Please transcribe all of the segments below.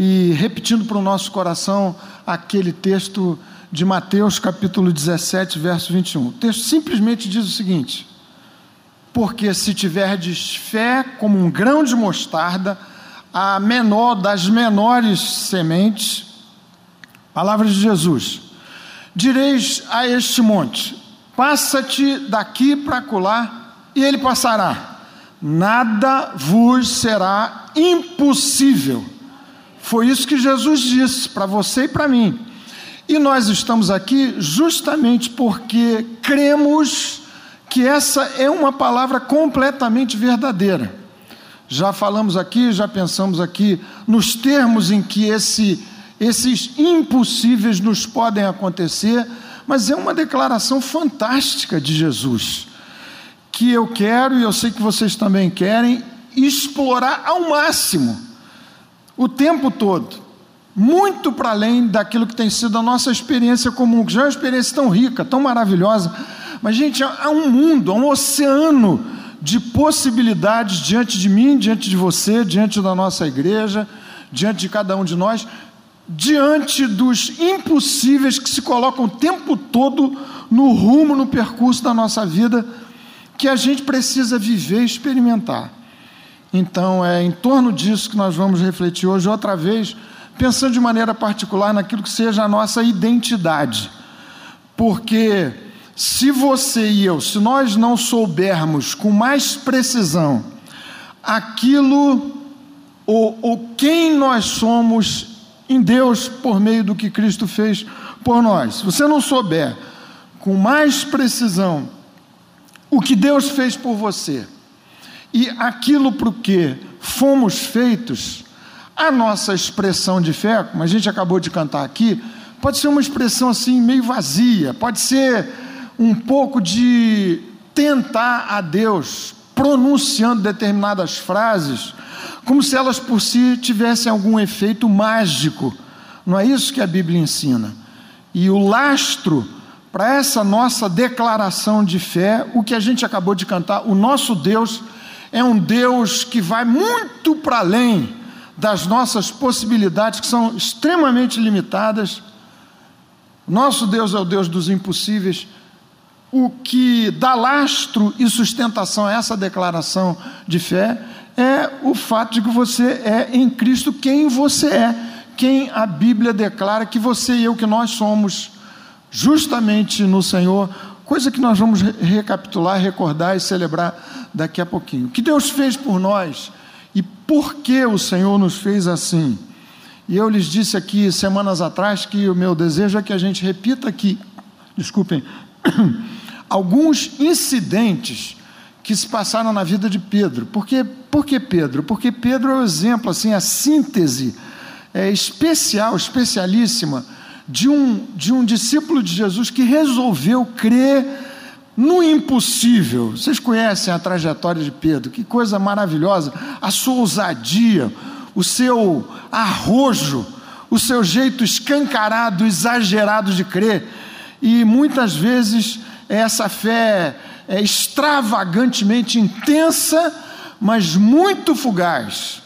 e repetindo para o nosso coração aquele texto de Mateus capítulo 17, verso 21. O texto simplesmente diz o seguinte: Porque se tiverdes fé como um grão de mostarda, a menor das menores sementes, palavras de Jesus, direis a este monte: Passa-te daqui para colar, e ele passará. Nada vos será impossível. Foi isso que Jesus disse para você e para mim. E nós estamos aqui justamente porque cremos que essa é uma palavra completamente verdadeira. Já falamos aqui, já pensamos aqui nos termos em que esse, esses impossíveis nos podem acontecer, mas é uma declaração fantástica de Jesus, que eu quero e eu sei que vocês também querem explorar ao máximo, o tempo todo muito para além daquilo que tem sido a nossa experiência comum, que já é uma experiência tão rica, tão maravilhosa. Mas, gente, há um mundo, há um oceano de possibilidades diante de mim, diante de você, diante da nossa igreja, diante de cada um de nós, diante dos impossíveis que se colocam o tempo todo no rumo, no percurso da nossa vida, que a gente precisa viver e experimentar. Então, é em torno disso que nós vamos refletir hoje outra vez pensando de maneira particular naquilo que seja a nossa identidade. Porque se você e eu, se nós não soubermos com mais precisão aquilo ou, ou quem nós somos em Deus por meio do que Cristo fez por nós, se você não souber com mais precisão o que Deus fez por você e aquilo para o que fomos feitos, a nossa expressão de fé, como a gente acabou de cantar aqui, pode ser uma expressão assim meio vazia, pode ser um pouco de tentar a Deus, pronunciando determinadas frases, como se elas por si tivessem algum efeito mágico. Não é isso que a Bíblia ensina. E o lastro para essa nossa declaração de fé, o que a gente acabou de cantar, o nosso Deus é um Deus que vai muito para além das nossas possibilidades, que são extremamente limitadas. Nosso Deus é o Deus dos impossíveis. O que dá lastro e sustentação a essa declaração de fé é o fato de que você é em Cristo quem você é, quem a Bíblia declara que você e eu, que nós somos, justamente no Senhor, coisa que nós vamos recapitular, recordar e celebrar daqui a pouquinho. O que Deus fez por nós e por que o Senhor nos fez assim. E eu lhes disse aqui semanas atrás que o meu desejo é que a gente repita aqui, desculpem, alguns incidentes que se passaram na vida de Pedro. Por que, por que Pedro? Porque Pedro é o exemplo, assim, a síntese é, especial, especialíssima de um, de um discípulo de Jesus que resolveu crer no impossível. Vocês conhecem a trajetória de Pedro, que coisa maravilhosa, a sua ousadia, o seu arrojo, o seu jeito escancarado, exagerado de crer, e muitas vezes essa fé é extravagantemente intensa, mas muito fugaz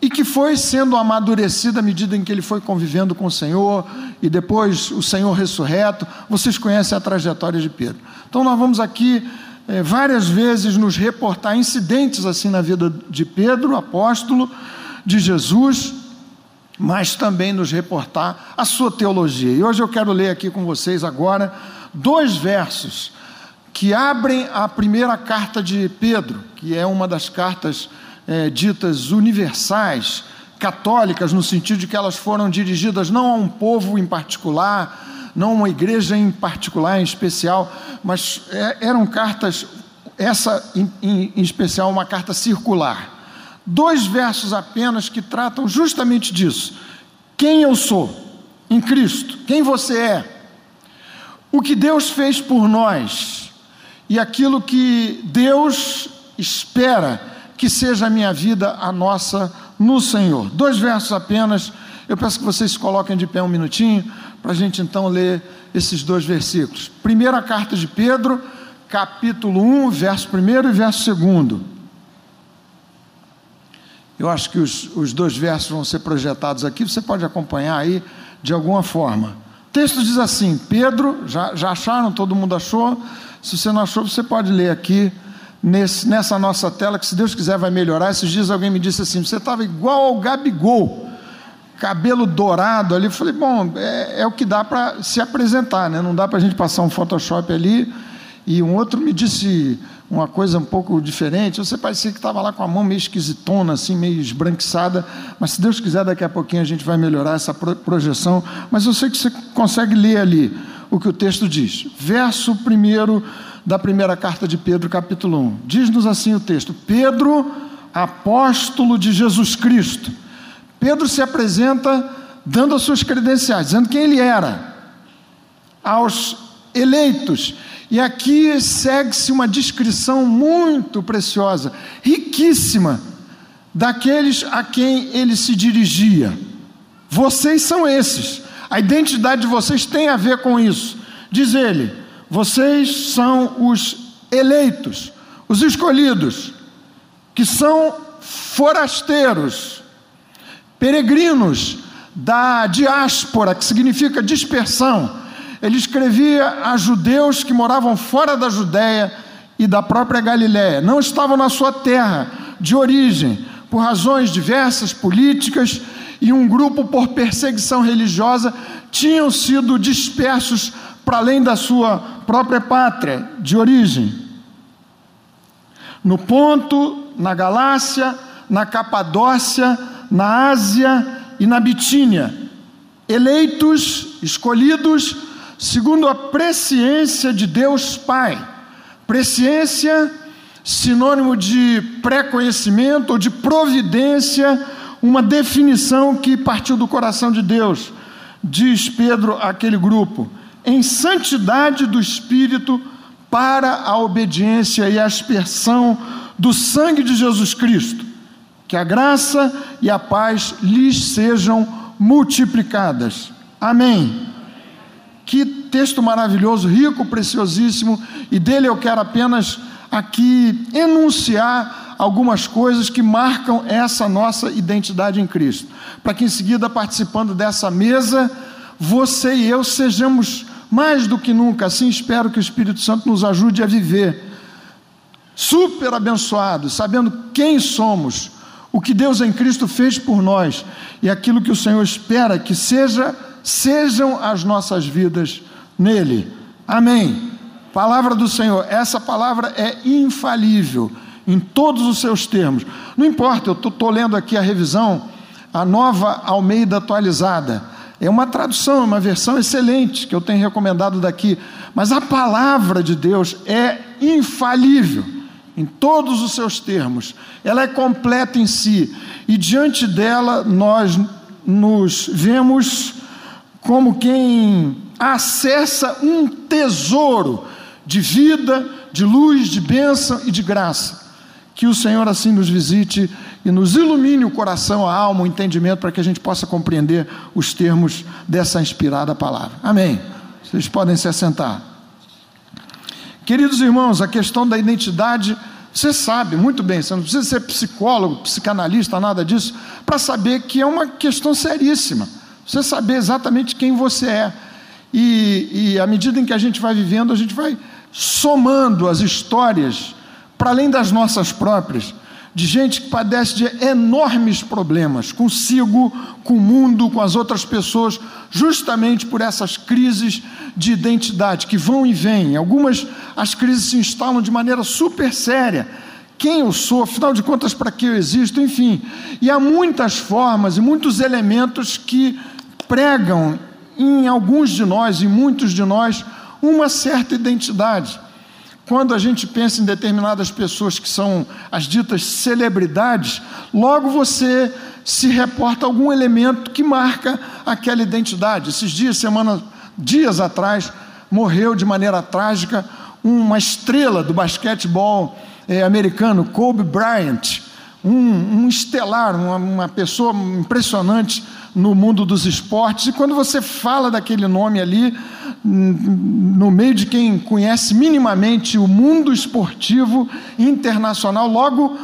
e que foi sendo amadurecida à medida em que ele foi convivendo com o Senhor e depois o Senhor ressurreto. Vocês conhecem a trajetória de Pedro. Então, nós vamos aqui é, várias vezes nos reportar incidentes assim na vida de Pedro, apóstolo de Jesus, mas também nos reportar a sua teologia. E hoje eu quero ler aqui com vocês agora dois versos que abrem a primeira carta de Pedro, que é uma das cartas é, ditas universais, católicas, no sentido de que elas foram dirigidas não a um povo em particular, não a uma igreja em particular, em especial, mas é, eram cartas, essa em, em, em especial, uma carta circular. Dois versos apenas que tratam justamente disso. Quem eu sou em Cristo, quem você é, o que Deus fez por nós e aquilo que Deus espera que seja a minha vida a nossa no Senhor. Dois versos apenas, eu peço que vocês se coloquem de pé um minutinho, para a gente então ler esses dois versículos. Primeira carta de Pedro, capítulo 1, verso 1 e verso 2. Eu acho que os, os dois versos vão ser projetados aqui, você pode acompanhar aí de alguma forma. O texto diz assim: Pedro, já, já acharam? Todo mundo achou? Se você não achou, você pode ler aqui nesse, nessa nossa tela, que se Deus quiser vai melhorar. Esses dias alguém me disse assim: você estava igual ao Gabigol, cabelo dourado ali. Eu falei: bom, é, é o que dá para se apresentar, né? não dá para a gente passar um Photoshop ali. E um outro me disse uma coisa um pouco diferente. Você parecia que estava lá com a mão meio esquisitona, assim, meio esbranquiçada. Mas se Deus quiser, daqui a pouquinho a gente vai melhorar essa projeção. Mas eu sei que você consegue ler ali o que o texto diz. Verso 1 da primeira carta de Pedro, capítulo 1. Diz-nos assim o texto: Pedro, apóstolo de Jesus Cristo. Pedro se apresenta dando as suas credenciais, dizendo quem ele era aos eleitos e aqui segue-se uma descrição muito preciosa, riquíssima, daqueles a quem ele se dirigia. Vocês são esses. A identidade de vocês tem a ver com isso. Diz ele: vocês são os eleitos, os escolhidos, que são forasteiros, peregrinos da diáspora, que significa dispersão. Ele escrevia a judeus que moravam fora da Judéia e da própria Galiléia, não estavam na sua terra de origem, por razões diversas, políticas, e um grupo por perseguição religiosa, tinham sido dispersos para além da sua própria pátria de origem. No Ponto, na Galácia, na Capadócia, na Ásia e na Bitínia, eleitos, escolhidos segundo a presciência de Deus Pai. Presciência, sinônimo de pré-conhecimento ou de providência, uma definição que partiu do coração de Deus, diz Pedro àquele grupo, em santidade do Espírito para a obediência e a aspersão do sangue de Jesus Cristo. Que a graça e a paz lhes sejam multiplicadas. Amém. Que texto maravilhoso, rico, preciosíssimo, e dele eu quero apenas aqui enunciar algumas coisas que marcam essa nossa identidade em Cristo. Para que em seguida, participando dessa mesa, você e eu sejamos mais do que nunca, assim espero que o Espírito Santo nos ajude a viver, super abençoados, sabendo quem somos, o que Deus em Cristo fez por nós e aquilo que o Senhor espera que seja sejam as nossas vidas nele. Amém. Palavra do Senhor, essa palavra é infalível em todos os seus termos. Não importa, eu estou lendo aqui a revisão, a nova Almeida atualizada. É uma tradução, uma versão excelente que eu tenho recomendado daqui. Mas a palavra de Deus é infalível em todos os seus termos. Ela é completa em si. E diante dela nós nos vemos como quem acessa um tesouro de vida, de luz, de bênção e de graça. Que o Senhor assim nos visite e nos ilumine o coração, a alma, o entendimento, para que a gente possa compreender os termos dessa inspirada palavra. Amém. Vocês podem se assentar. Queridos irmãos, a questão da identidade, você sabe muito bem, você não precisa ser psicólogo, psicanalista, nada disso, para saber que é uma questão seríssima. Você saber exatamente quem você é. E, e à medida em que a gente vai vivendo, a gente vai somando as histórias, para além das nossas próprias, de gente que padece de enormes problemas consigo, com o mundo, com as outras pessoas, justamente por essas crises de identidade que vão e vêm. Algumas as crises se instalam de maneira super séria. Quem eu sou, afinal de contas, para que eu existo, enfim. E há muitas formas e muitos elementos que pregam em alguns de nós, em muitos de nós, uma certa identidade. Quando a gente pensa em determinadas pessoas que são as ditas celebridades, logo você se reporta algum elemento que marca aquela identidade. Esses dias, semana, dias atrás, morreu de maneira trágica uma estrela do basquetebol eh, americano, Kobe Bryant, um, um estelar, uma, uma pessoa impressionante no mundo dos esportes, e quando você fala daquele nome ali, no meio de quem conhece minimamente o mundo esportivo internacional, logo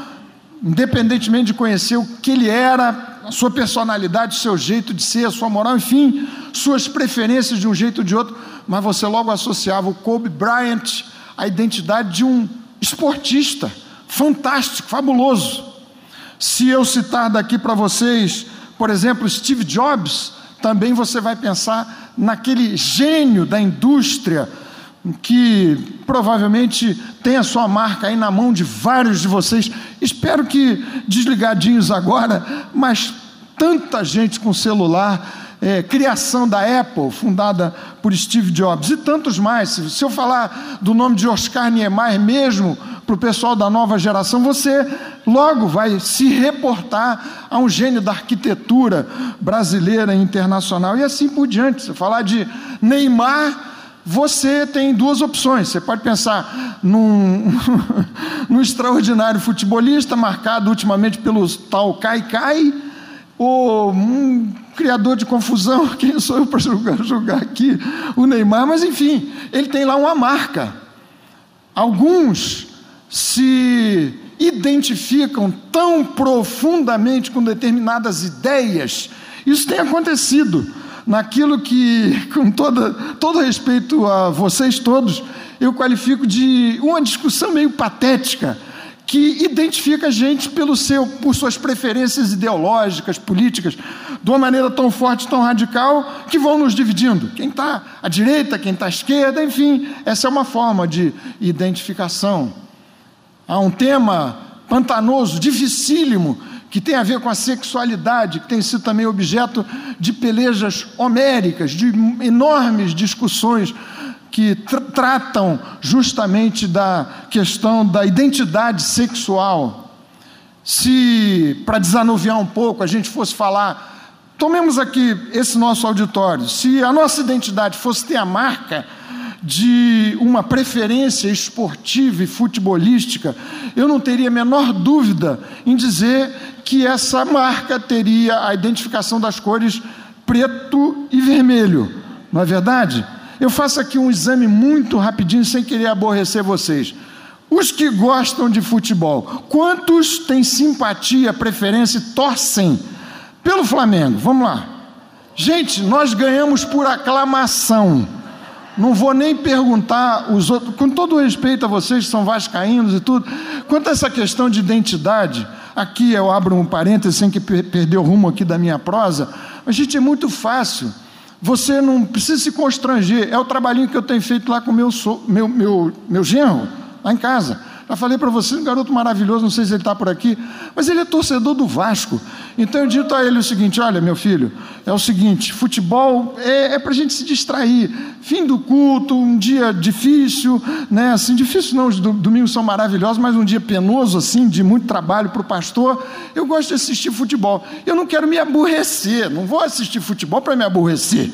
independentemente de conhecer o que ele era, a sua personalidade, o seu jeito de ser, a sua moral, enfim, suas preferências de um jeito ou de outro, mas você logo associava o Kobe Bryant à identidade de um esportista fantástico, fabuloso. Se eu citar daqui para vocês, por exemplo, Steve Jobs, também você vai pensar naquele gênio da indústria que provavelmente tem a sua marca aí na mão de vários de vocês. Espero que desligadinhos agora, mas tanta gente com celular. É, criação da Apple, fundada por Steve Jobs, e tantos mais. Se eu falar do nome de Oscar Niemeyer mesmo, para o pessoal da nova geração, você logo vai se reportar a um gênio da arquitetura brasileira e internacional, e assim por diante. Se falar de Neymar, você tem duas opções. Você pode pensar num, num extraordinário futebolista, marcado ultimamente pelo tal Kai Kai, ou um criador de confusão, quem sou eu para julgar, julgar aqui o Neymar, mas enfim, ele tem lá uma marca. Alguns se identificam tão profundamente com determinadas ideias, isso tem acontecido naquilo que, com toda, todo respeito a vocês todos, eu qualifico de uma discussão meio patética, que identifica a gente pelo seu, por suas preferências ideológicas, políticas, de uma maneira tão forte, tão radical, que vão nos dividindo. Quem está à direita, quem está à esquerda, enfim, essa é uma forma de identificação. Há um tema pantanoso, dificílimo, que tem a ver com a sexualidade, que tem sido também objeto de pelejas homéricas, de enormes discussões que tr tratam justamente da questão da identidade sexual. Se, para desanuviar um pouco, a gente fosse falar, tomemos aqui esse nosso auditório, se a nossa identidade fosse ter a marca de uma preferência esportiva e futebolística, eu não teria a menor dúvida em dizer que essa marca teria a identificação das cores preto e vermelho, não é verdade? Eu faço aqui um exame muito rapidinho, sem querer aborrecer vocês. Os que gostam de futebol, quantos têm simpatia, preferência e torcem pelo Flamengo? Vamos lá. Gente, nós ganhamos por aclamação. Não vou nem perguntar os outros, com todo respeito a vocês que são vascaínos e tudo, quanto a essa questão de identidade, aqui eu abro um parênteses sem que perder o rumo aqui da minha prosa, mas gente, é muito fácil. Você não precisa se constranger. É o trabalhinho que eu tenho feito lá com meu meu meu, meu genro, lá em casa. Já falei para você, um garoto maravilhoso, não sei se ele está por aqui, mas ele é torcedor do Vasco. Então eu dito a ele o seguinte: olha, meu filho, é o seguinte, futebol é, é para a gente se distrair. Fim do culto, um dia difícil, né? Assim, difícil não, os domingos são maravilhosos, mas um dia penoso, assim, de muito trabalho para o pastor. Eu gosto de assistir futebol. Eu não quero me aborrecer, não vou assistir futebol para me aborrecer.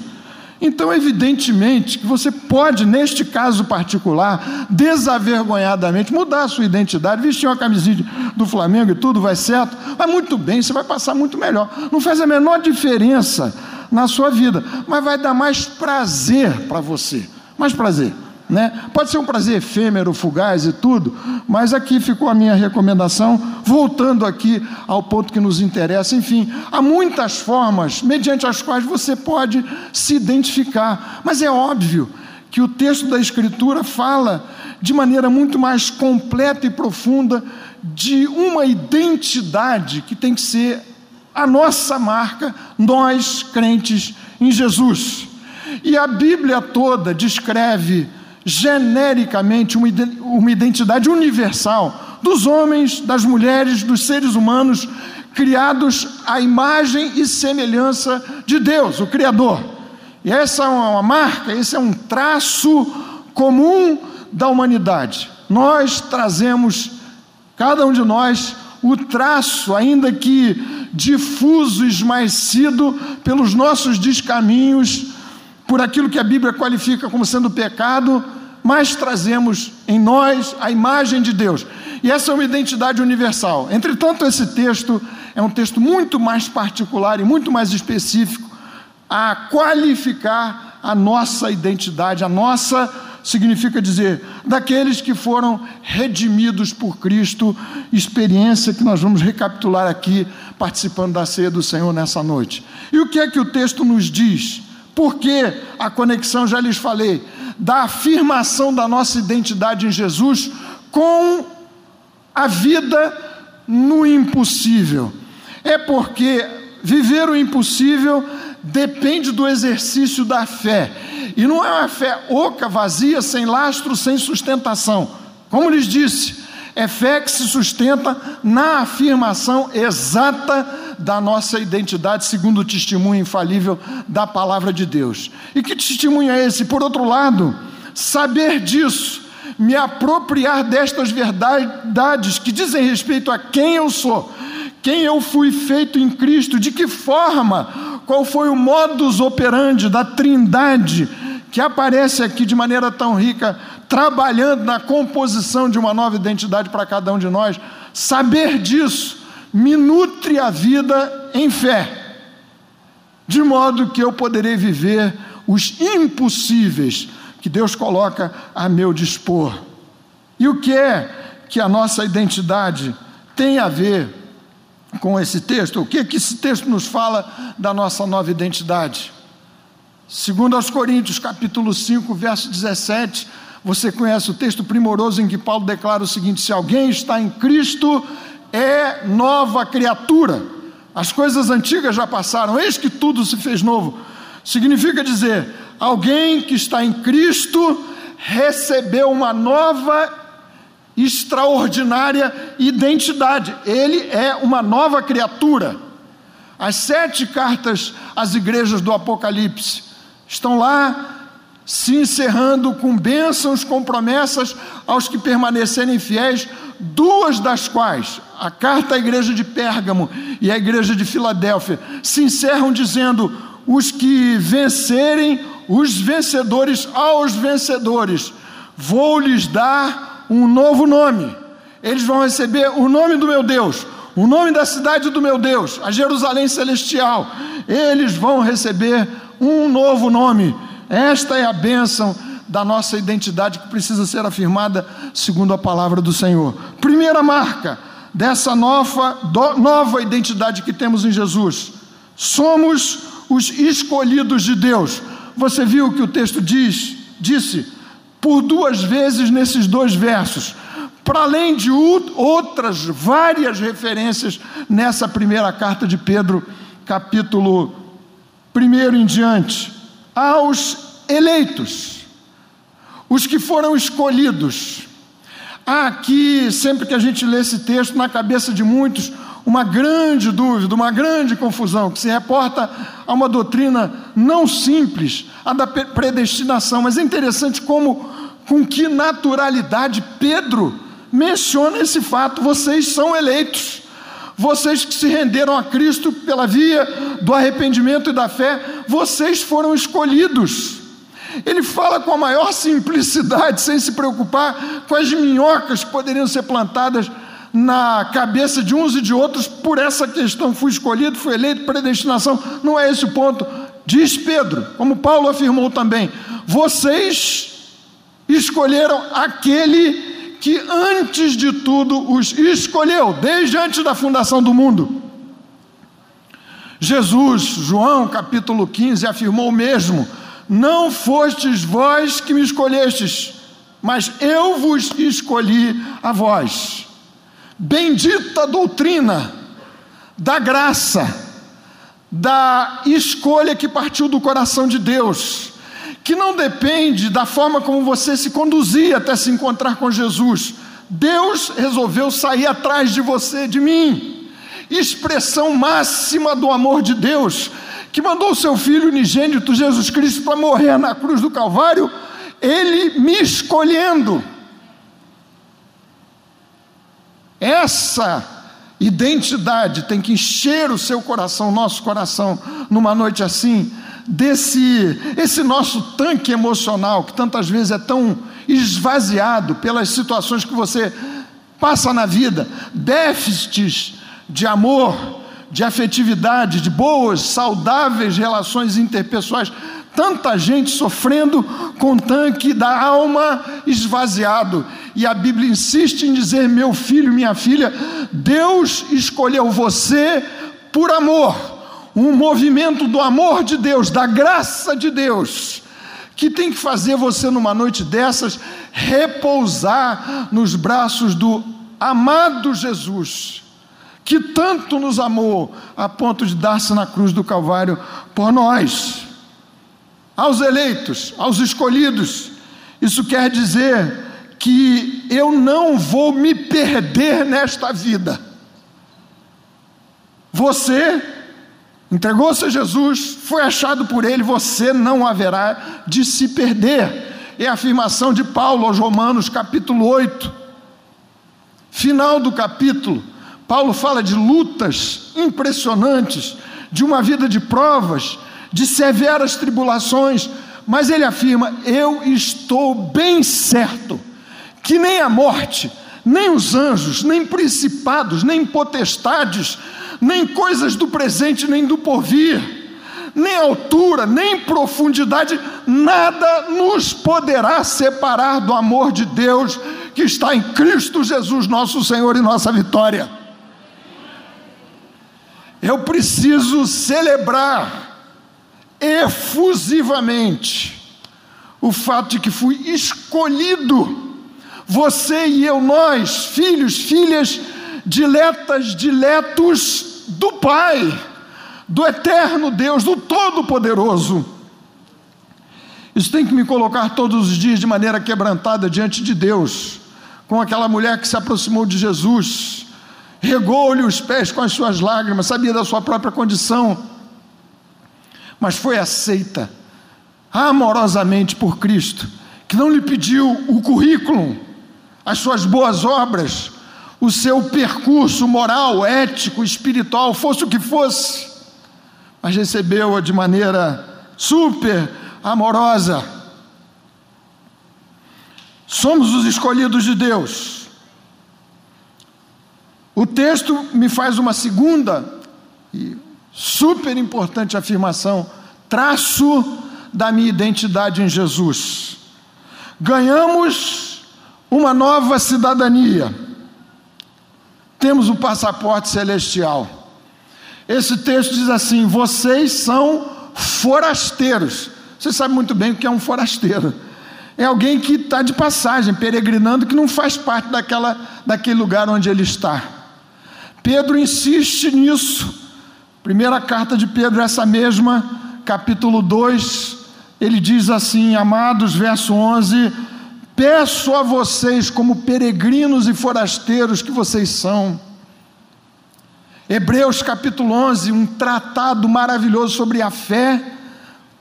Então, evidentemente, que você pode, neste caso particular, desavergonhadamente mudar a sua identidade, vestir uma camisinha do Flamengo e tudo vai certo, vai muito bem, você vai passar muito melhor. Não faz a menor diferença na sua vida, mas vai dar mais prazer para você. Mais prazer. Né? Pode ser um prazer efêmero, fugaz e tudo, mas aqui ficou a minha recomendação, voltando aqui ao ponto que nos interessa. Enfim, há muitas formas mediante as quais você pode se identificar, mas é óbvio que o texto da Escritura fala de maneira muito mais completa e profunda de uma identidade que tem que ser a nossa marca, nós crentes em Jesus. E a Bíblia toda descreve genericamente uma identidade universal dos homens, das mulheres, dos seres humanos criados à imagem e semelhança de Deus, o Criador. E essa é uma marca, esse é um traço comum da humanidade. Nós trazemos, cada um de nós, o traço, ainda que difuso, esmaecido pelos nossos descaminhos, por aquilo que a Bíblia qualifica como sendo pecado, mas trazemos em nós a imagem de Deus. E essa é uma identidade universal. Entretanto, esse texto é um texto muito mais particular e muito mais específico a qualificar a nossa identidade, a nossa significa dizer daqueles que foram redimidos por Cristo, experiência que nós vamos recapitular aqui, participando da ceia do Senhor nessa noite. E o que é que o texto nos diz? Porque a conexão, já lhes falei, da afirmação da nossa identidade em Jesus com a vida no impossível. É porque viver o impossível depende do exercício da fé. E não é uma fé oca, vazia, sem lastro, sem sustentação. Como lhes disse, é fé que se sustenta na afirmação exata da nossa identidade, segundo o testemunho infalível da palavra de Deus. E que testemunho é esse? Por outro lado, saber disso, me apropriar destas verdades que dizem respeito a quem eu sou, quem eu fui feito em Cristo, de que forma, qual foi o modus operandi da Trindade que aparece aqui de maneira tão rica, trabalhando na composição de uma nova identidade para cada um de nós. Saber disso me nutre a vida em fé, de modo que eu poderei viver os impossíveis que Deus coloca a meu dispor. E o que é que a nossa identidade tem a ver com esse texto? O que é que esse texto nos fala da nossa nova identidade? Segundo aos Coríntios, capítulo 5, verso 17, você conhece o texto primoroso em que Paulo declara o seguinte: se alguém está em Cristo, é nova criatura. As coisas antigas já passaram, eis que tudo se fez novo. Significa dizer, alguém que está em Cristo recebeu uma nova, extraordinária identidade. Ele é uma nova criatura. As sete cartas às igrejas do Apocalipse estão lá se encerrando com bênçãos, com promessas aos que permanecerem fiéis, duas das quais, a carta à igreja de Pérgamo e a igreja de Filadélfia, se encerram dizendo: os que vencerem os vencedores aos vencedores, vou lhes dar um novo nome. Eles vão receber o nome do meu Deus, o nome da cidade do meu Deus, a Jerusalém Celestial. Eles vão receber um novo nome. Esta é a bênção da nossa identidade que precisa ser afirmada segundo a palavra do Senhor. Primeira marca dessa nova, nova identidade que temos em Jesus: somos os escolhidos de Deus. Você viu o que o texto diz? Disse por duas vezes nesses dois versos, para além de outras várias referências nessa primeira carta de Pedro, capítulo 1 em diante, aos eleitos, os que foram escolhidos. Há aqui, sempre que a gente lê esse texto, na cabeça de muitos, uma grande dúvida, uma grande confusão, que se reporta a uma doutrina não simples, a da predestinação, mas é interessante como, com que naturalidade Pedro menciona esse fato: vocês são eleitos, vocês que se renderam a Cristo pela via do arrependimento e da fé, vocês foram escolhidos. Ele fala com a maior simplicidade, sem se preocupar com as minhocas que poderiam ser plantadas na cabeça de uns e de outros por essa questão. Fui escolhido, fui eleito, predestinação. Não é esse o ponto. Diz Pedro, como Paulo afirmou também: vocês escolheram aquele que antes de tudo os escolheu, desde antes da fundação do mundo. Jesus, João capítulo 15, afirmou mesmo: Não fostes vós que me escolhestes, mas eu vos escolhi a vós. Bendita doutrina da graça, da escolha que partiu do coração de Deus, que não depende da forma como você se conduzia até se encontrar com Jesus. Deus resolveu sair atrás de você, de mim. Expressão máxima do amor de Deus, que mandou o seu filho unigênito Jesus Cristo para morrer na cruz do Calvário, ele me escolhendo Essa identidade tem que encher o seu coração, nosso coração, numa noite assim, desse esse nosso tanque emocional que tantas vezes é tão esvaziado pelas situações que você passa na vida, déficits de amor, de afetividade, de boas, saudáveis relações interpessoais, Tanta gente sofrendo com o tanque da alma esvaziado. E a Bíblia insiste em dizer: meu filho, minha filha, Deus escolheu você por amor, um movimento do amor de Deus, da graça de Deus, que tem que fazer você, numa noite dessas, repousar nos braços do amado Jesus, que tanto nos amou a ponto de dar-se na cruz do Calvário por nós aos eleitos, aos escolhidos. Isso quer dizer que eu não vou me perder nesta vida. Você entregou-se a Jesus, foi achado por Ele, você não haverá de se perder. É a afirmação de Paulo aos Romanos, capítulo 8. Final do capítulo, Paulo fala de lutas impressionantes, de uma vida de provas, de severas tribulações, mas ele afirma: Eu estou bem certo que nem a morte, nem os anjos, nem principados, nem potestades, nem coisas do presente, nem do porvir, nem altura, nem profundidade, nada nos poderá separar do amor de Deus que está em Cristo Jesus, nosso Senhor e nossa vitória. Eu preciso celebrar efusivamente o fato de que fui escolhido, você e eu, nós, filhos, filhas, diletas, diletos do Pai, do eterno Deus, do Todo-Poderoso. Isso tem que me colocar todos os dias de maneira quebrantada diante de Deus, com aquela mulher que se aproximou de Jesus, regou-lhe os pés com as suas lágrimas, sabia da sua própria condição mas foi aceita amorosamente por Cristo, que não lhe pediu o currículo, as suas boas obras, o seu percurso moral, ético, espiritual, fosse o que fosse, mas recebeu-a de maneira super amorosa. Somos os escolhidos de Deus. O texto me faz uma segunda e super importante afirmação, traço da minha identidade em Jesus. Ganhamos uma nova cidadania. Temos o passaporte celestial. Esse texto diz assim: vocês são forasteiros. Você sabe muito bem o que é um forasteiro. É alguém que está de passagem, peregrinando, que não faz parte daquela, daquele lugar onde ele está. Pedro insiste nisso Primeira carta de Pedro, essa mesma, capítulo 2, ele diz assim, amados, verso 11: Peço a vocês, como peregrinos e forasteiros que vocês são. Hebreus capítulo 11, um tratado maravilhoso sobre a fé,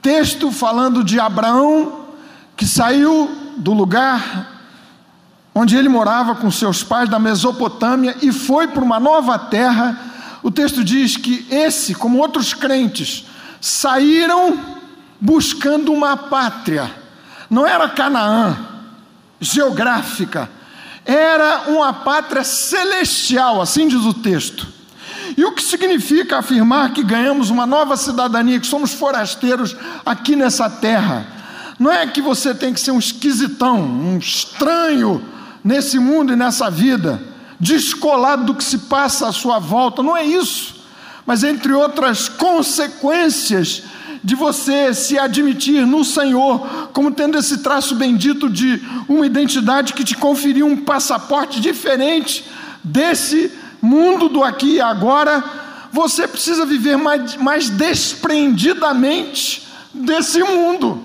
texto falando de Abraão, que saiu do lugar onde ele morava com seus pais da Mesopotâmia e foi para uma nova terra o texto diz que esse, como outros crentes, saíram buscando uma pátria. Não era Canaã, geográfica, era uma pátria celestial, assim diz o texto. E o que significa afirmar que ganhamos uma nova cidadania, que somos forasteiros aqui nessa terra? Não é que você tem que ser um esquisitão, um estranho nesse mundo e nessa vida descolado do que se passa à sua volta, não é isso. Mas entre outras consequências de você se admitir no Senhor, como tendo esse traço bendito de uma identidade que te conferiu um passaporte diferente desse mundo do aqui e agora, você precisa viver mais, mais desprendidamente desse mundo.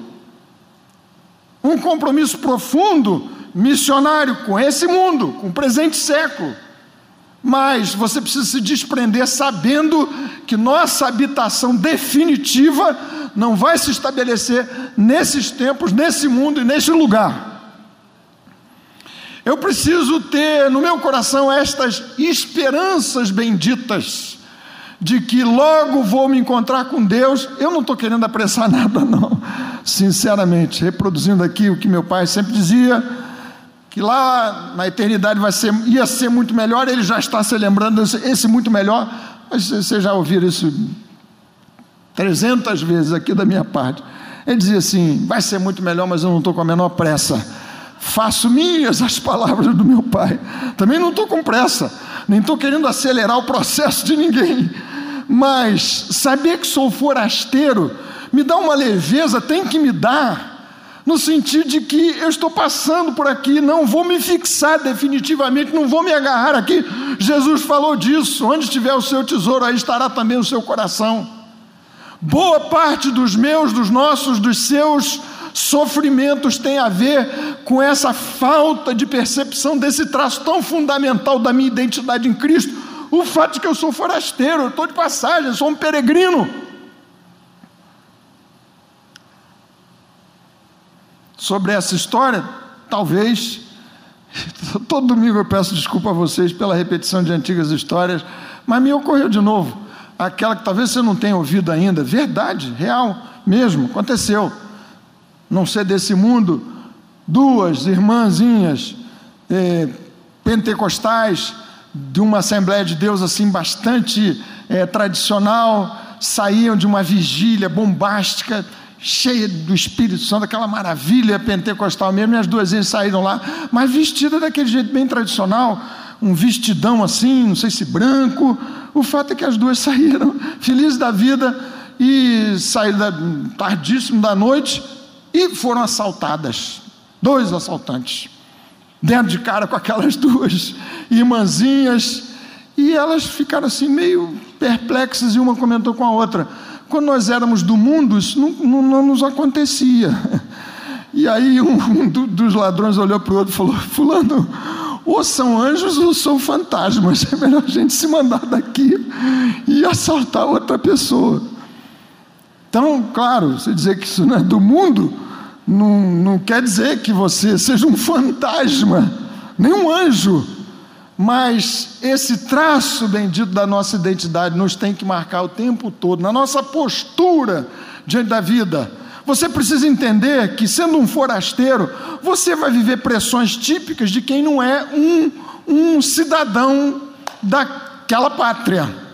Um compromisso profundo missionário com esse mundo, com o presente século. Mas você precisa se desprender sabendo que nossa habitação definitiva não vai se estabelecer nesses tempos, nesse mundo e neste lugar. Eu preciso ter no meu coração estas esperanças benditas de que logo vou me encontrar com Deus. Eu não estou querendo apressar nada, não, sinceramente, reproduzindo aqui o que meu pai sempre dizia que lá na eternidade vai ser, ia ser muito melhor, ele já está se lembrando esse muito melhor, mas vocês já ouviram isso 300 vezes aqui da minha parte. Ele dizia assim: vai ser muito melhor, mas eu não estou com a menor pressa. Faço minhas as palavras do meu pai. Também não estou com pressa, nem estou querendo acelerar o processo de ninguém. Mas saber que sou forasteiro me dá uma leveza, tem que me dar no sentido de que eu estou passando por aqui, não vou me fixar definitivamente, não vou me agarrar aqui. Jesus falou disso: onde estiver o seu tesouro, aí estará também o seu coração. Boa parte dos meus, dos nossos, dos seus sofrimentos tem a ver com essa falta de percepção desse traço tão fundamental da minha identidade em Cristo. O fato de que eu sou forasteiro, eu estou de passagem, eu sou um peregrino. Sobre essa história, talvez. Todo domingo eu peço desculpa a vocês pela repetição de antigas histórias, mas me ocorreu de novo. Aquela que talvez você não tenha ouvido ainda, verdade, real mesmo, aconteceu. Não ser desse mundo, duas irmãzinhas eh, pentecostais de uma Assembleia de Deus assim bastante eh, tradicional saíam de uma vigília bombástica cheia do Espírito Santo, aquela maravilha pentecostal mesmo, e as duas vezes saíram lá, mas vestida daquele jeito bem tradicional, um vestidão assim, não sei se branco. O fato é que as duas saíram felizes da vida e saíram tardíssimo da noite e foram assaltadas. Dois assaltantes, dentro de cara com aquelas duas irmãzinhas, e elas ficaram assim meio perplexas, e uma comentou com a outra quando nós éramos do mundo, isso não, não, não nos acontecia. E aí um, um dos ladrões olhou para o outro e falou: Fulano, ou são anjos ou são fantasmas. É melhor a gente se mandar daqui e assaltar outra pessoa. Então, claro, você dizer que isso não é do mundo, não, não quer dizer que você seja um fantasma, nem um anjo. Mas esse traço bendito da nossa identidade nos tem que marcar o tempo todo, na nossa postura diante da vida. Você precisa entender que, sendo um forasteiro, você vai viver pressões típicas de quem não é um, um cidadão daquela pátria.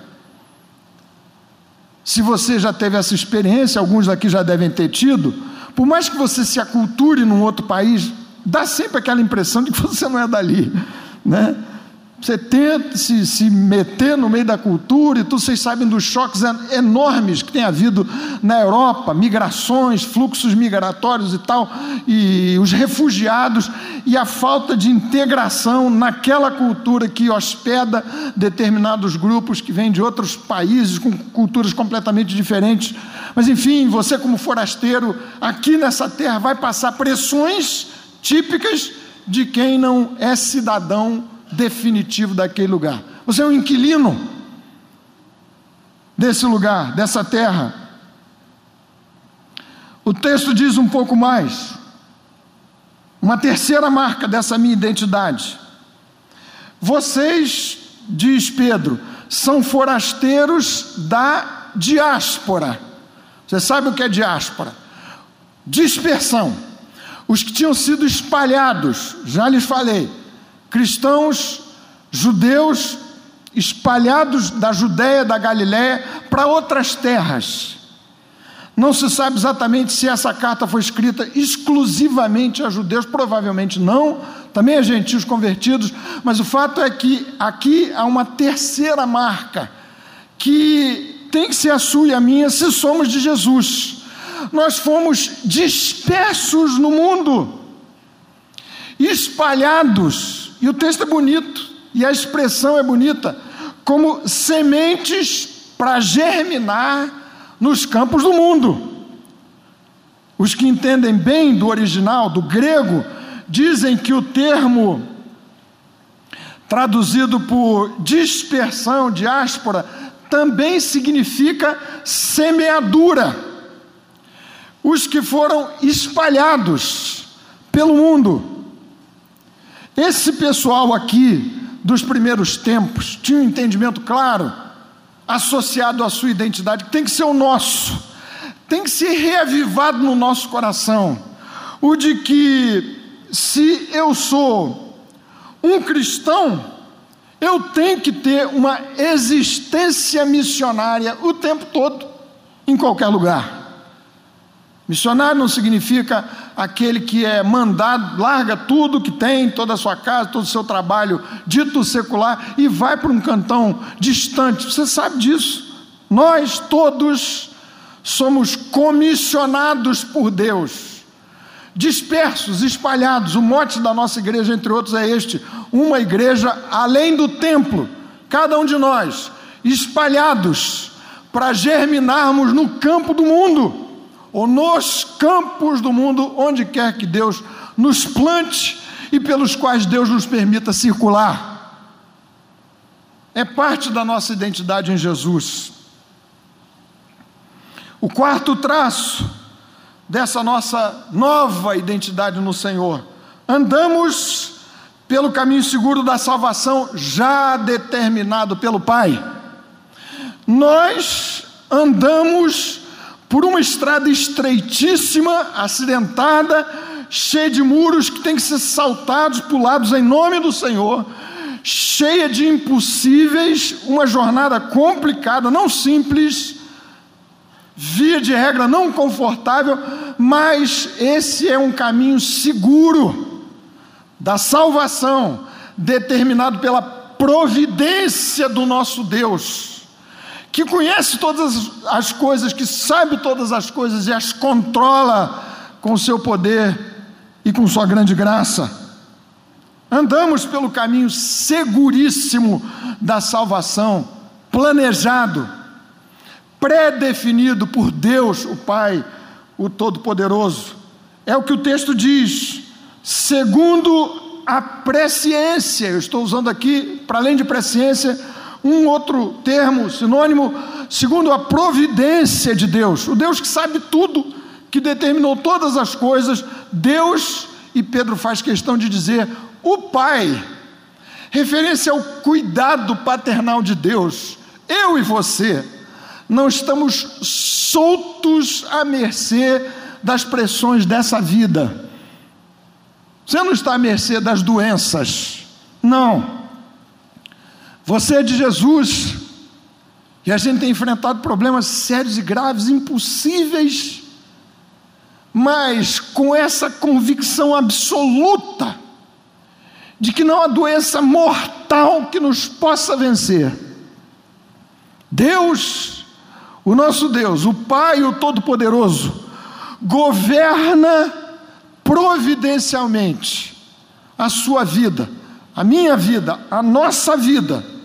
Se você já teve essa experiência, alguns daqui já devem ter tido, por mais que você se aculture num outro país, dá sempre aquela impressão de que você não é dali, né? Você tenta se, se meter no meio da cultura e tudo, vocês sabem dos choques enormes que tem havido na Europa, migrações, fluxos migratórios e tal, e os refugiados, e a falta de integração naquela cultura que hospeda determinados grupos que vêm de outros países com culturas completamente diferentes. Mas enfim, você, como forasteiro, aqui nessa terra, vai passar pressões típicas de quem não é cidadão definitivo daquele lugar. Você é um inquilino desse lugar, dessa terra. O texto diz um pouco mais. Uma terceira marca dessa minha identidade. Vocês, diz Pedro, são forasteiros da diáspora. Você sabe o que é diáspora? Dispersão. Os que tinham sido espalhados, já lhes falei, cristãos judeus espalhados da Judéia, da Galiléia, para outras terras. Não se sabe exatamente se essa carta foi escrita exclusivamente a judeus, provavelmente não, também a gentios convertidos, mas o fato é que aqui há uma terceira marca, que tem que ser a sua e a minha se somos de Jesus. Nós fomos dispersos no mundo, espalhados, e o texto é bonito, e a expressão é bonita, como sementes para germinar nos campos do mundo. Os que entendem bem do original, do grego, dizem que o termo traduzido por dispersão, diáspora, também significa semeadura. Os que foram espalhados pelo mundo. Esse pessoal aqui, dos primeiros tempos, tinha um entendimento claro, associado à sua identidade, que tem que ser o nosso, tem que ser reavivado no nosso coração. O de que, se eu sou um cristão, eu tenho que ter uma existência missionária o tempo todo, em qualquer lugar. Missionário não significa aquele que é mandado, larga tudo que tem, toda a sua casa, todo o seu trabalho dito secular e vai para um cantão distante. Você sabe disso. Nós todos somos comissionados por Deus, dispersos, espalhados. O mote da nossa igreja, entre outros, é este: uma igreja além do templo, cada um de nós, espalhados para germinarmos no campo do mundo ou nos campos do mundo, onde quer que Deus nos plante e pelos quais Deus nos permita circular. É parte da nossa identidade em Jesus. O quarto traço dessa nossa nova identidade no Senhor, andamos pelo caminho seguro da salvação já determinado pelo Pai. Nós andamos por uma estrada estreitíssima, acidentada, cheia de muros que tem que ser saltados, pulados em nome do Senhor, cheia de impossíveis, uma jornada complicada, não simples, via de regra não confortável, mas esse é um caminho seguro da salvação, determinado pela providência do nosso Deus que conhece todas as coisas, que sabe todas as coisas e as controla com seu poder e com sua grande graça. Andamos pelo caminho seguríssimo da salvação, planejado, pré-definido por Deus, o Pai, o Todo-Poderoso. É o que o texto diz, segundo a presciência, eu estou usando aqui, para além de presciência, um outro termo, sinônimo, segundo a providência de Deus, o Deus que sabe tudo, que determinou todas as coisas, Deus, e Pedro faz questão de dizer, o Pai, referência ao cuidado paternal de Deus, eu e você, não estamos soltos à mercê das pressões dessa vida. Você não está à mercê das doenças, não. Você é de Jesus. E a gente tem enfrentado problemas sérios e graves, impossíveis, mas com essa convicção absoluta de que não há doença mortal que nos possa vencer. Deus, o nosso Deus, o Pai, o Todo-Poderoso, governa providencialmente a sua vida, a minha vida, a nossa vida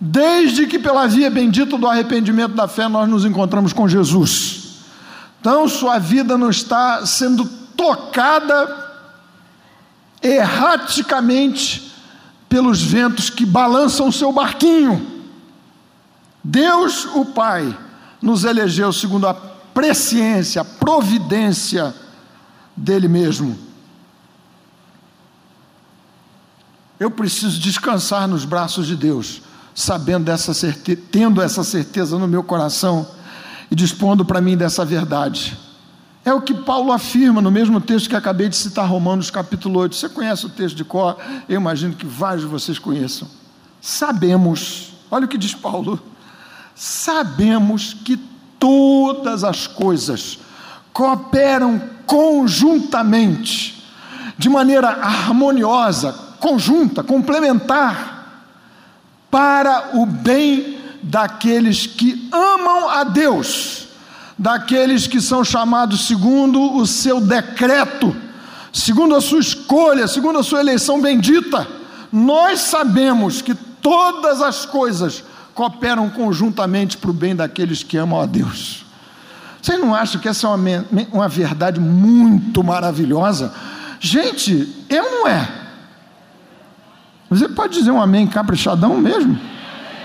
desde que pela via bendita do arrependimento da fé nós nos encontramos com Jesus. Então, sua vida não está sendo tocada erraticamente pelos ventos que balançam o seu barquinho. Deus, o Pai, nos elegeu segundo a presciência, a providência dele mesmo. Eu preciso descansar nos braços de Deus sabendo dessa certeza, tendo essa certeza no meu coração e dispondo para mim dessa verdade. É o que Paulo afirma no mesmo texto que acabei de citar, Romanos capítulo 8. Você conhece o texto de cor? Eu imagino que vários de vocês conheçam. Sabemos, olha o que diz Paulo: sabemos que todas as coisas cooperam conjuntamente, de maneira harmoniosa, conjunta, complementar para o bem daqueles que amam a Deus, daqueles que são chamados segundo o seu decreto, segundo a sua escolha, segundo a sua eleição bendita. Nós sabemos que todas as coisas cooperam conjuntamente para o bem daqueles que amam a Deus. Vocês não acham que essa é uma, uma verdade muito maravilhosa? Gente, eu não é. Você pode dizer um amém caprichadão mesmo?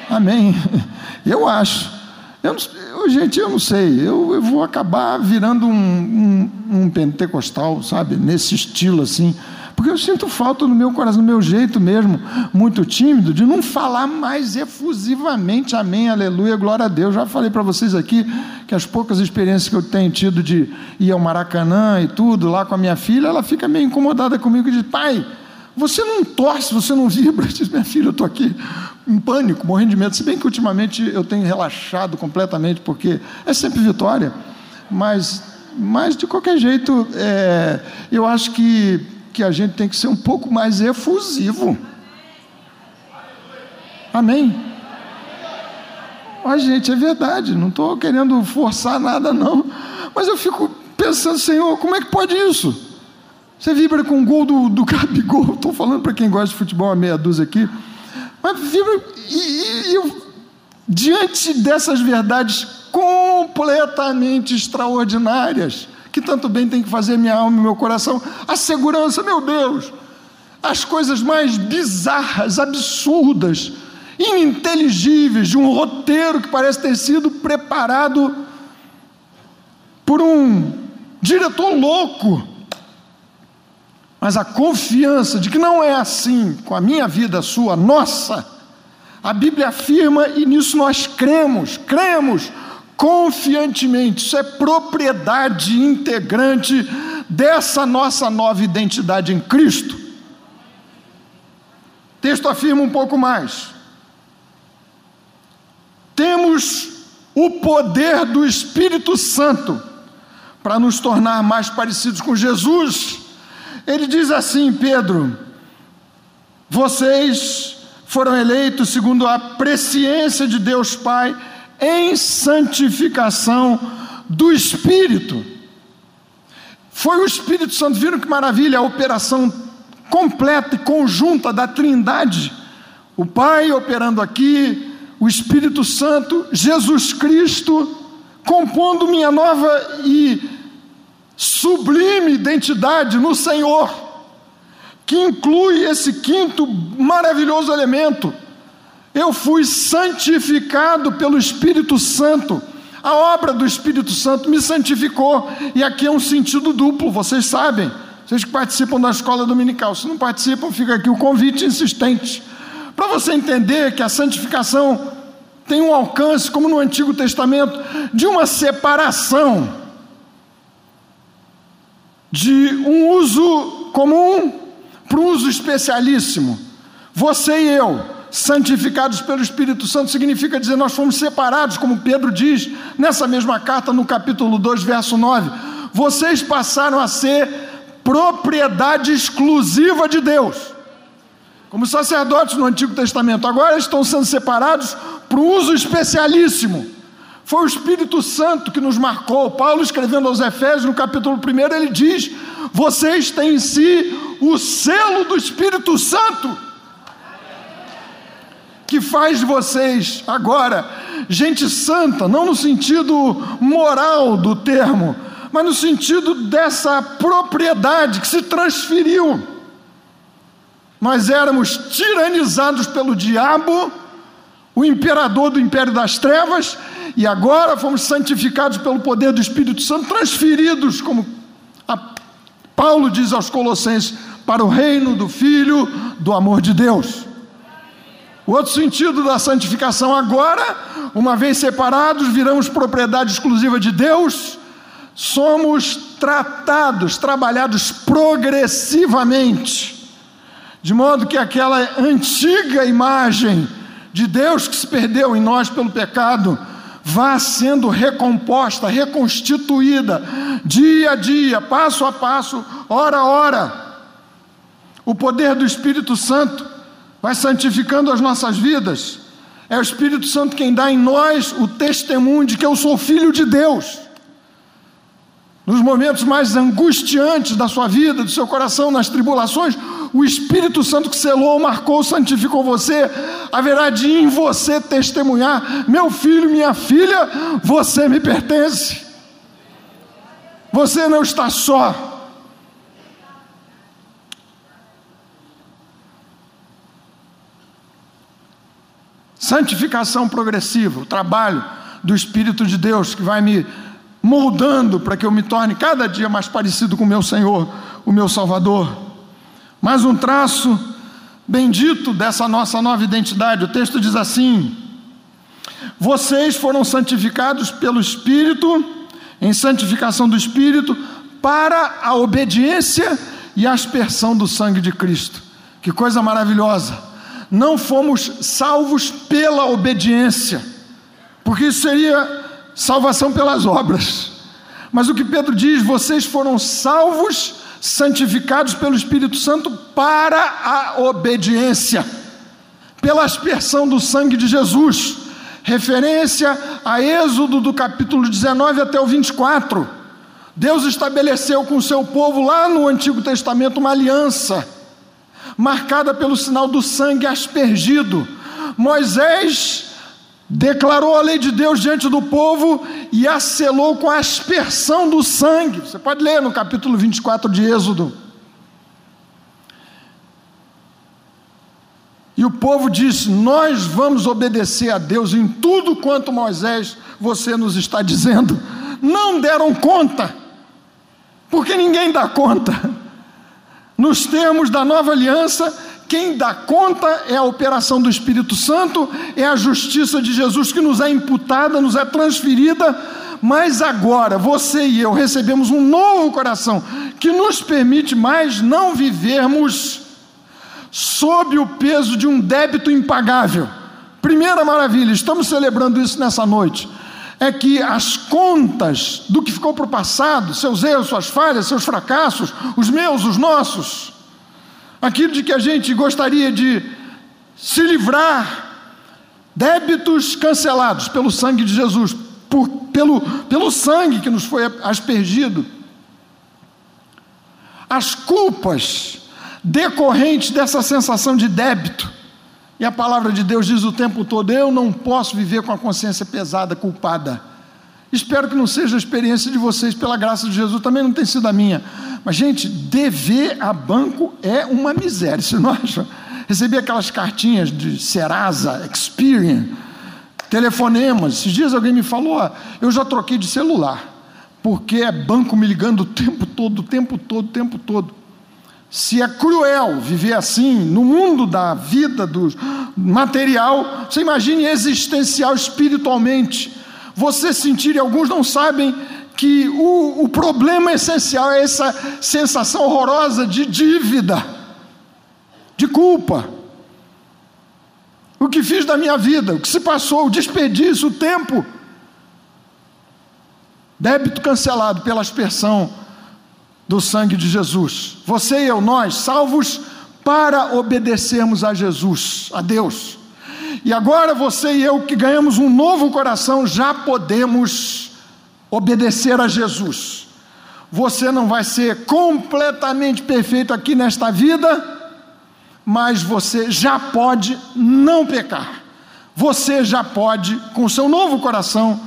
Amém. Eu acho. Eu, eu gente, eu não sei. Eu, eu vou acabar virando um, um, um, pentecostal, sabe? Nesse estilo assim. Porque eu sinto falta no meu coração, no meu jeito mesmo, muito tímido, de não falar mais efusivamente amém, aleluia, glória a Deus. Já falei para vocês aqui que as poucas experiências que eu tenho tido de ir ao Maracanã e tudo, lá com a minha filha, ela fica meio incomodada comigo e diz: pai você não torce, você não vibra. Diz, minha filha, eu estou aqui em pânico, morrendo de medo. Se bem que ultimamente eu tenho relaxado completamente, porque é sempre vitória. Mas mas de qualquer jeito, é, eu acho que, que a gente tem que ser um pouco mais efusivo. Amém? Mas, gente, é verdade, não estou querendo forçar nada, não. Mas eu fico pensando, Senhor, como é que pode isso? Você vibra com o gol do, do Gabigol. Estou falando para quem gosta de futebol, a meia dúzia aqui. Mas vibra. E, e, e diante dessas verdades completamente extraordinárias, que tanto bem tem que fazer minha alma e meu coração, a segurança, meu Deus, as coisas mais bizarras, absurdas, ininteligíveis, de um roteiro que parece ter sido preparado por um diretor louco mas a confiança de que não é assim com a minha vida, a sua, a nossa, a Bíblia afirma e nisso nós cremos, cremos confiantemente, isso é propriedade integrante dessa nossa nova identidade em Cristo. O texto afirma um pouco mais. Temos o poder do Espírito Santo para nos tornar mais parecidos com Jesus ele diz assim, Pedro: vocês foram eleitos segundo a presciência de Deus Pai em santificação do Espírito. Foi o Espírito Santo, viram que maravilha a operação completa e conjunta da Trindade. O Pai operando aqui, o Espírito Santo, Jesus Cristo, compondo minha nova e sublime identidade no Senhor, que inclui esse quinto maravilhoso elemento. Eu fui santificado pelo Espírito Santo. A obra do Espírito Santo me santificou. E aqui é um sentido duplo, vocês sabem. Vocês que participam da escola dominical. Se não participam, fica aqui o convite insistente. Para você entender que a santificação tem um alcance, como no Antigo Testamento, de uma separação de um uso comum para um uso especialíssimo. Você e eu, santificados pelo Espírito Santo, significa dizer nós fomos separados, como Pedro diz nessa mesma carta, no capítulo 2, verso 9. Vocês passaram a ser propriedade exclusiva de Deus. Como sacerdotes no Antigo Testamento, agora estão sendo separados para um uso especialíssimo foi o Espírito Santo que nos marcou. Paulo, escrevendo aos Efésios, no capítulo 1, ele diz: Vocês têm em si o selo do Espírito Santo, que faz de vocês agora gente santa, não no sentido moral do termo, mas no sentido dessa propriedade que se transferiu. Nós éramos tiranizados pelo diabo, o imperador do império das trevas, e agora fomos santificados pelo poder do Espírito Santo, transferidos, como Paulo diz aos Colossenses, para o reino do Filho do amor de Deus. O outro sentido da santificação agora, uma vez separados, viramos propriedade exclusiva de Deus, somos tratados, trabalhados progressivamente, de modo que aquela antiga imagem de Deus que se perdeu em nós pelo pecado, vá sendo recomposta, reconstituída, dia a dia, passo a passo, hora a hora. O poder do Espírito Santo vai santificando as nossas vidas. É o Espírito Santo quem dá em nós o testemunho de que eu sou filho de Deus. Nos momentos mais angustiantes da sua vida, do seu coração, nas tribulações, o Espírito Santo que selou, marcou, santificou você, haverá de em você testemunhar: meu filho, minha filha, você me pertence. Você não está só. Santificação progressiva, o trabalho do Espírito de Deus que vai me moldando para que eu me torne cada dia mais parecido com o meu Senhor, o meu Salvador. Mais um traço bendito dessa nossa nova identidade. O texto diz assim: Vocês foram santificados pelo Espírito, em santificação do Espírito, para a obediência e a aspersão do sangue de Cristo. Que coisa maravilhosa! Não fomos salvos pela obediência, porque isso seria salvação pelas obras. Mas o que Pedro diz, vocês foram salvos, santificados pelo Espírito Santo para a obediência, pela aspersão do sangue de Jesus. Referência a Êxodo do capítulo 19 até o 24. Deus estabeleceu com o seu povo lá no Antigo Testamento uma aliança, marcada pelo sinal do sangue aspergido. Moisés declarou a lei de Deus diante do povo e a selou com a aspersão do sangue. Você pode ler no capítulo 24 de Êxodo. E o povo disse: Nós vamos obedecer a Deus em tudo quanto Moisés você nos está dizendo. Não deram conta, porque ninguém dá conta. Nos termos da nova aliança, quem dá conta é a operação do Espírito Santo, é a justiça de Jesus que nos é imputada, nos é transferida, mas agora você e eu recebemos um novo coração que nos permite mais não vivermos sob o peso de um débito impagável. Primeira maravilha, estamos celebrando isso nessa noite. É que as contas do que ficou para o passado, seus erros, suas falhas, seus fracassos, os meus, os nossos, aquilo de que a gente gostaria de se livrar, débitos cancelados pelo sangue de Jesus, por, pelo, pelo sangue que nos foi aspergido, as culpas decorrentes dessa sensação de débito, e a palavra de Deus diz o tempo todo: eu não posso viver com a consciência pesada, culpada. Espero que não seja a experiência de vocês, pela graça de Jesus, também não tem sido a minha. Mas, gente, dever a banco é uma miséria, você não acha? Recebi aquelas cartinhas de Serasa, Experian, telefonemas. Esses dias alguém me falou: ó, eu já troquei de celular, porque é banco me ligando o tempo todo, o tempo todo, o tempo todo. Se é cruel viver assim no mundo da vida do material, você imagine existencial espiritualmente. Você sentir, e alguns não sabem, que o, o problema essencial é essa sensação horrorosa de dívida, de culpa. O que fiz da minha vida, o que se passou, o desperdício, o tempo. Débito cancelado pela aspersão do sangue de Jesus. Você e eu, nós, salvos para obedecermos a Jesus, a Deus. E agora você e eu que ganhamos um novo coração, já podemos obedecer a Jesus. Você não vai ser completamente perfeito aqui nesta vida, mas você já pode não pecar. Você já pode, com seu novo coração,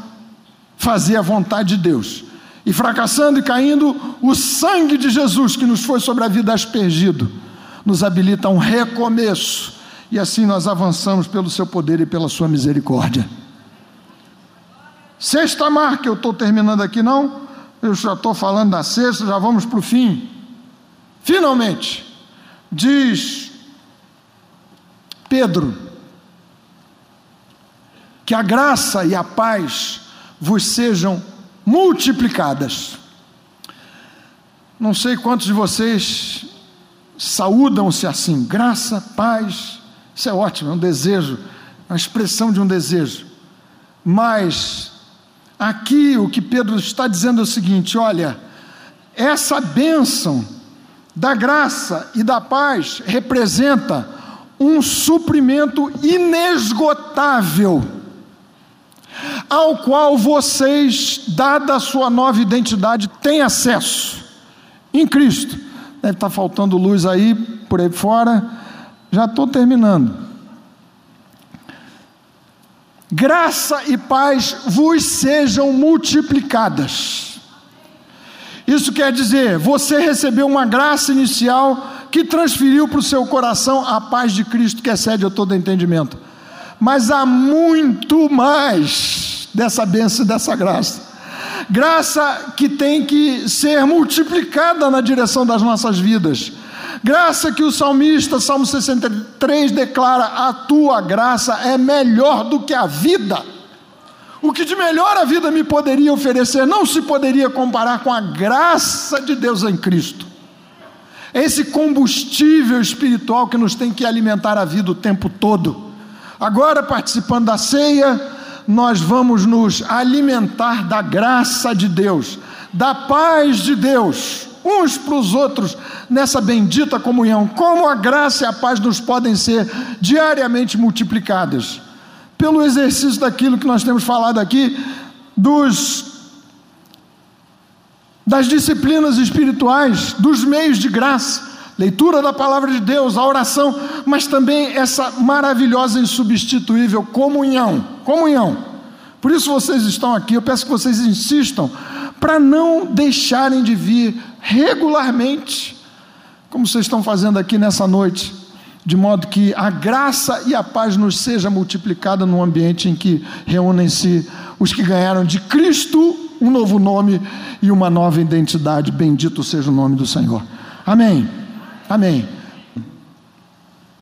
fazer a vontade de Deus. E fracassando e caindo, o sangue de Jesus que nos foi sobre a vida aspergido, nos habilita a um recomeço. E assim nós avançamos pelo seu poder e pela sua misericórdia. Sexta marca, eu estou terminando aqui, não? Eu já estou falando da sexta, já vamos para o fim. Finalmente, diz Pedro, que a graça e a paz vos sejam multiplicadas. Não sei quantos de vocês saúdam-se assim, graça, paz, isso é ótimo, é um desejo, a expressão de um desejo. Mas Aqui o que Pedro está dizendo é o seguinte: olha, essa bênção da graça e da paz representa um suprimento inesgotável, ao qual vocês, dada a sua nova identidade, têm acesso em Cristo. Deve estar faltando luz aí, por aí fora. Já estou terminando graça e paz vos sejam multiplicadas. Isso quer dizer, você recebeu uma graça inicial que transferiu para o seu coração a paz de Cristo que excede a todo entendimento. Mas há muito mais dessa bênção e dessa graça. Graça que tem que ser multiplicada na direção das nossas vidas Graça que o salmista, Salmo 63, declara: A tua graça é melhor do que a vida. O que de melhor a vida me poderia oferecer não se poderia comparar com a graça de Deus em Cristo. Esse combustível espiritual que nos tem que alimentar a vida o tempo todo. Agora, participando da ceia, nós vamos nos alimentar da graça de Deus, da paz de Deus, uns para os outros, nessa bendita comunhão. Como a graça e a paz nos podem ser diariamente multiplicadas? Pelo exercício daquilo que nós temos falado aqui, dos das disciplinas espirituais, dos meios de graça, leitura da palavra de Deus, a oração, mas também essa maravilhosa e insubstituível comunhão. Comunhão. Por isso vocês estão aqui, eu peço que vocês insistam para não deixarem de vir regularmente, como vocês estão fazendo aqui nessa noite, de modo que a graça e a paz nos seja multiplicada no ambiente em que reúnem-se os que ganharam de Cristo um novo nome e uma nova identidade. Bendito seja o nome do Senhor. Amém. Amém.